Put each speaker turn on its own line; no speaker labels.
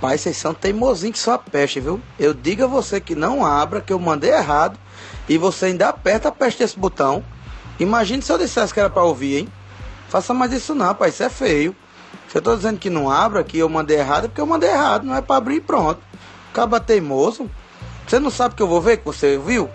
Pai, vocês são teimosinhos que só peste, viu? Eu digo a você que não abra, que eu mandei errado, e você ainda aperta, a peste esse botão. Imagine se eu dissesse que era pra ouvir, hein? Faça mais isso não, pai, isso é feio. Se eu tô dizendo que não abra, que eu mandei errado, é porque eu mandei errado, não é pra abrir e pronto. Acaba é teimoso. Você não sabe que eu vou ver que você viu?